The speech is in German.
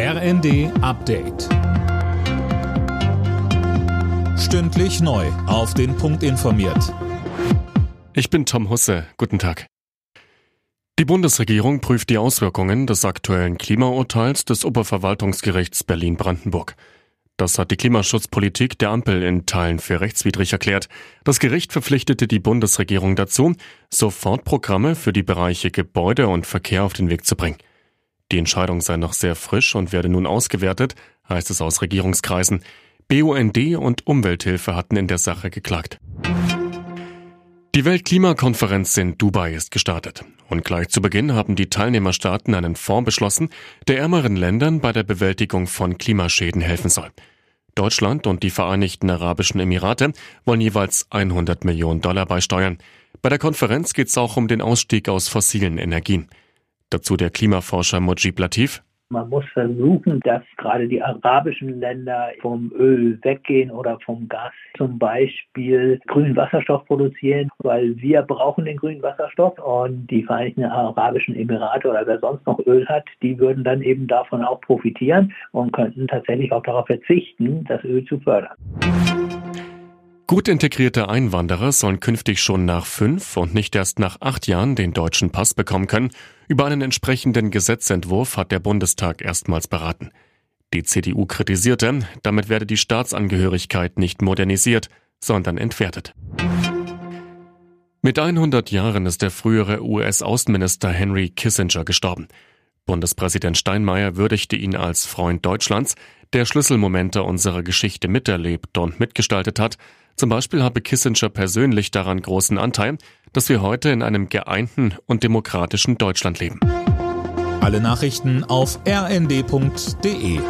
RND Update. Stündlich neu. Auf den Punkt informiert. Ich bin Tom Husse. Guten Tag. Die Bundesregierung prüft die Auswirkungen des aktuellen Klimaurteils des Oberverwaltungsgerichts Berlin-Brandenburg. Das hat die Klimaschutzpolitik der Ampel in Teilen für rechtswidrig erklärt. Das Gericht verpflichtete die Bundesregierung dazu, sofort Programme für die Bereiche Gebäude und Verkehr auf den Weg zu bringen. Die Entscheidung sei noch sehr frisch und werde nun ausgewertet, heißt es aus Regierungskreisen. BUND und Umwelthilfe hatten in der Sache geklagt. Die Weltklimakonferenz in Dubai ist gestartet. Und gleich zu Beginn haben die Teilnehmerstaaten einen Fonds beschlossen, der ärmeren Ländern bei der Bewältigung von Klimaschäden helfen soll. Deutschland und die Vereinigten Arabischen Emirate wollen jeweils 100 Millionen Dollar beisteuern. Bei der Konferenz geht es auch um den Ausstieg aus fossilen Energien. Dazu der Klimaforscher Mojib Latif. Man muss versuchen, dass gerade die arabischen Länder vom Öl weggehen oder vom Gas zum Beispiel grünen Wasserstoff produzieren, weil wir brauchen den grünen Wasserstoff und die Vereinigten Arabischen Emirate oder wer sonst noch Öl hat, die würden dann eben davon auch profitieren und könnten tatsächlich auch darauf verzichten, das Öl zu fördern. Gut integrierte Einwanderer sollen künftig schon nach fünf und nicht erst nach acht Jahren den deutschen Pass bekommen können. Über einen entsprechenden Gesetzentwurf hat der Bundestag erstmals beraten. Die CDU kritisierte, damit werde die Staatsangehörigkeit nicht modernisiert, sondern entwertet. Mit 100 Jahren ist der frühere US-Außenminister Henry Kissinger gestorben. Bundespräsident Steinmeier würdigte ihn als Freund Deutschlands, der Schlüsselmomente unserer Geschichte miterlebt und mitgestaltet hat, zum Beispiel habe Kissinger persönlich daran großen Anteil, dass wir heute in einem geeinten und demokratischen Deutschland leben. Alle Nachrichten auf rnd.de